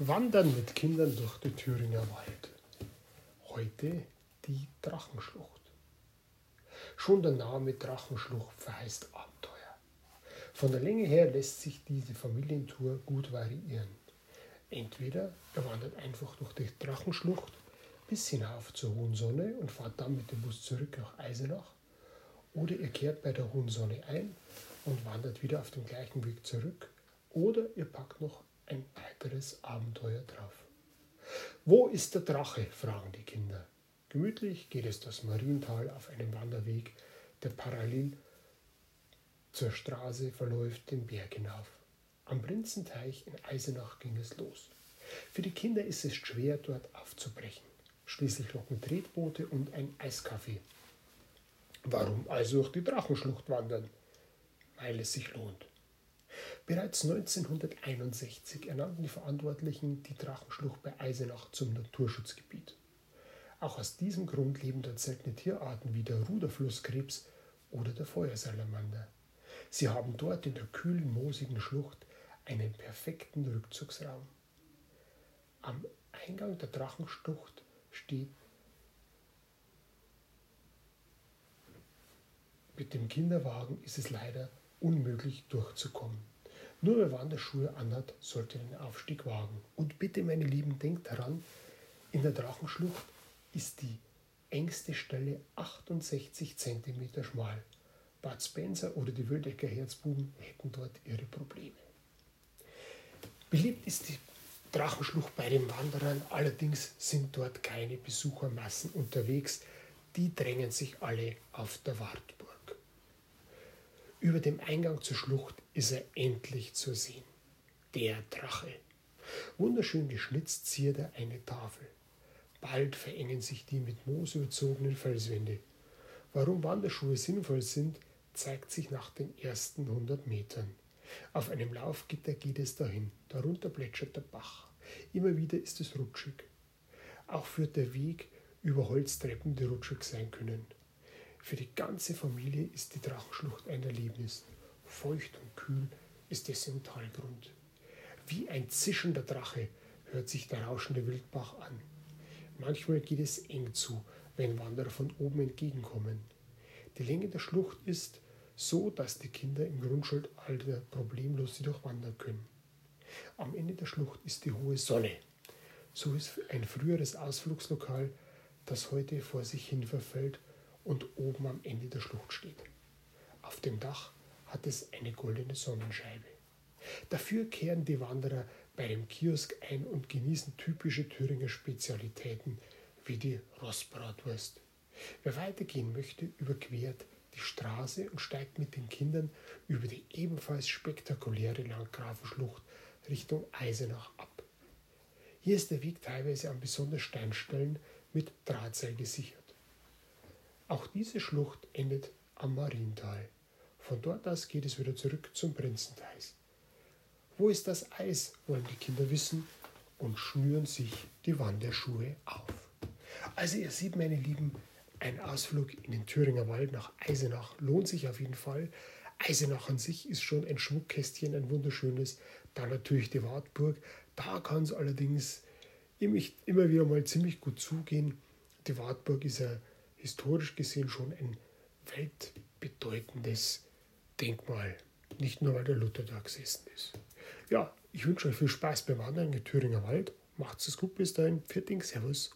Wandern mit Kindern durch den Thüringer Wald. Heute die Drachenschlucht. Schon der Name Drachenschlucht verheißt Abenteuer. Von der Länge her lässt sich diese Familientour gut variieren. Entweder ihr wandert einfach durch die Drachenschlucht bis hinauf zur Hohen Sonne und fahrt dann mit dem Bus zurück nach Eisenach, oder ihr kehrt bei der Hohen Sonne ein und wandert wieder auf dem gleichen Weg zurück, oder ihr packt noch weiteres Abenteuer drauf. Wo ist der Drache? fragen die Kinder. Gemütlich geht es das Mariental auf einem Wanderweg, der parallel zur Straße verläuft, den Berg hinauf. Am Prinzenteich in Eisenach ging es los. Für die Kinder ist es schwer, dort aufzubrechen. Schließlich locken Tretboote und ein Eiskaffee. Warum also durch die Drachenschlucht wandern? Weil es sich lohnt. Bereits 1961 ernannten die Verantwortlichen die Drachenschlucht bei Eisenach zum Naturschutzgebiet. Auch aus diesem Grund leben dort seltene Tierarten wie der Ruderflusskrebs oder der Feuersalamander. Sie haben dort in der kühlen, moosigen Schlucht einen perfekten Rückzugsraum. Am Eingang der Drachenschlucht steht mit dem Kinderwagen ist es leider unmöglich durchzukommen. Nur wer Wanderschuhe anhat, sollte den Aufstieg wagen. Und bitte, meine Lieben, denkt daran, in der Drachenschlucht ist die engste Stelle 68 cm schmal. Bad Spencer oder die Wöldecker Herzbuben hätten dort ihre Probleme. Beliebt ist die Drachenschlucht bei den Wanderern, allerdings sind dort keine Besuchermassen unterwegs, die drängen sich alle auf der Wartburg. Über dem Eingang zur Schlucht ist er endlich zu sehen. Der Drache. Wunderschön geschnitzt ziert er eine Tafel. Bald verengen sich die mit Moos überzogenen Felswände. Warum Wanderschuhe sinnvoll sind, zeigt sich nach den ersten 100 Metern. Auf einem Laufgitter geht es dahin, darunter plätschert der Bach. Immer wieder ist es rutschig. Auch führt der Weg über Holztreppen, die rutschig sein können. Für die ganze Familie ist die Drachenschlucht ein Erlebnis. Feucht und kühl ist es im Talgrund. Wie ein zischender Drache hört sich der rauschende Wildbach an. Manchmal geht es eng zu, wenn Wanderer von oben entgegenkommen. Die Länge der Schlucht ist so, dass die Kinder im Grundschulalter problemlos sie durchwandern können. Am Ende der Schlucht ist die hohe Sonne. So ist ein früheres Ausflugslokal, das heute vor sich hin verfällt und oben am Ende der Schlucht steht. Auf dem Dach hat es eine goldene Sonnenscheibe. Dafür kehren die Wanderer bei dem Kiosk ein und genießen typische Thüringer Spezialitäten wie die Rostbratwurst. Wer weitergehen möchte, überquert die Straße und steigt mit den Kindern über die ebenfalls spektakuläre Landgrafenschlucht Richtung Eisenach ab. Hier ist der Weg teilweise an besonders Steinstellen mit Drahtseil gesichert. Auch diese Schlucht endet am Mariental. Von dort aus geht es wieder zurück zum Prinzenteis. Wo ist das Eis, wollen die Kinder wissen und schnüren sich die Wanderschuhe auf. Also ihr seht, meine Lieben, ein Ausflug in den Thüringer Wald nach Eisenach lohnt sich auf jeden Fall. Eisenach an sich ist schon ein Schmuckkästchen, ein wunderschönes. Dann natürlich die Wartburg. Da kann es allerdings immer wieder mal ziemlich gut zugehen. Die Wartburg ist ja historisch gesehen schon ein weltbedeutendes Denkmal. Nicht nur, weil der Luther da gesessen ist. Ja, ich wünsche euch viel Spaß beim Wandern im Thüringer Wald. Macht's es gut bis dahin. Vierting, Servus